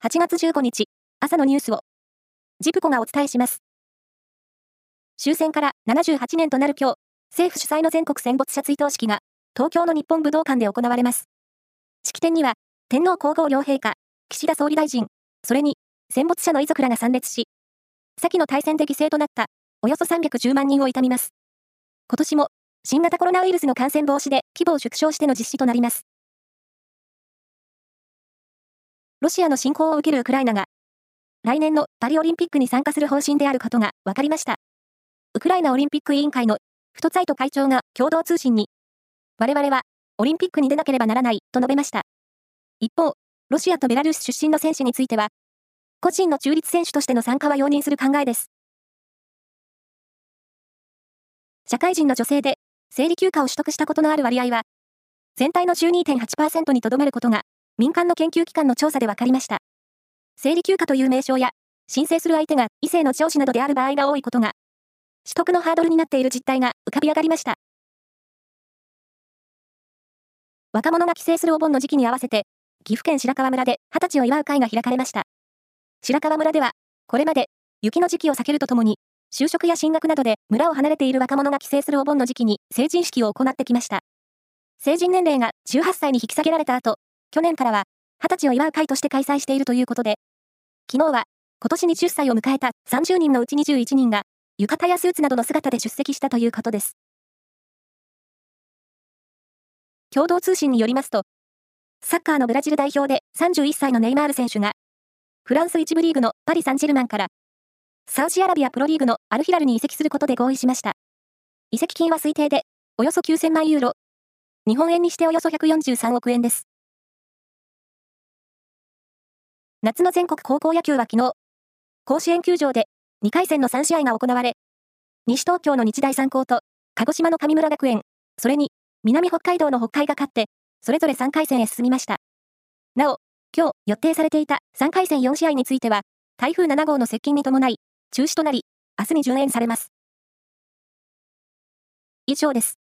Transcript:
8月15日、朝のニュースを、ジプコがお伝えします。終戦から78年となる今日、政府主催の全国戦没者追悼式が、東京の日本武道館で行われます。式典には、天皇皇后両陛下、岸田総理大臣、それに、戦没者の遺族らが参列し、先の大戦で犠牲となった、およそ310万人を悼みます。今年も、新型コロナウイルスの感染防止で規模を縮小しての実施となります。ロシアの侵攻を受けるウクライナが、来年のパリオリンピックに参加する方針であることが分かりました。ウクライナオリンピック委員会のフトツァイト会長が共同通信に、我々はオリンピックに出なければならないと述べました。一方、ロシアとベラルーシ出身の選手については、個人の中立選手としての参加は容認する考えです。社会人の女性で生理休暇を取得したことのある割合は、全体の12.8%にとどまることが民間の研究機関の調査で分かりました。生理休暇という名称や、申請する相手が異性の上司などである場合が多いことが、取得のハードルになっている実態が浮かび上がりました。若者が帰省するお盆の時期に合わせて、岐阜県白川村で二十歳を祝う会が開かれました。白川村では、これまで雪の時期を避けるとともに、就職や進学などで村を離れている若者が帰省するお盆の時期に成人式を行ってきました。成人年齢が18歳に引き下げられた後、去年からは、20歳を祝う会として開催しているということで、昨日は、今年20歳を迎えた30人のうち21人が、浴衣やスーツなどの姿で出席したということです。共同通信によりますと、サッカーのブラジル代表で31歳のネイマール選手が、フランス1部リーグのパリ・サンジェルマンから、サウジアラビアプロリーグのアルヒラルに移籍することで合意しました。移籍金は推定で、およそ9000万ユーロ、日本円にしておよそ143億円です。夏の全国高校野球は昨日、甲子園球場で2回戦の3試合が行われ、西東京の日大三高と鹿児島の神村学園、それに南北海道の北海が勝って、それぞれ3回戦へ進みました。なお、今日予定されていた3回戦4試合については、台風7号の接近に伴い、中止となり、明日に順延されます。以上です。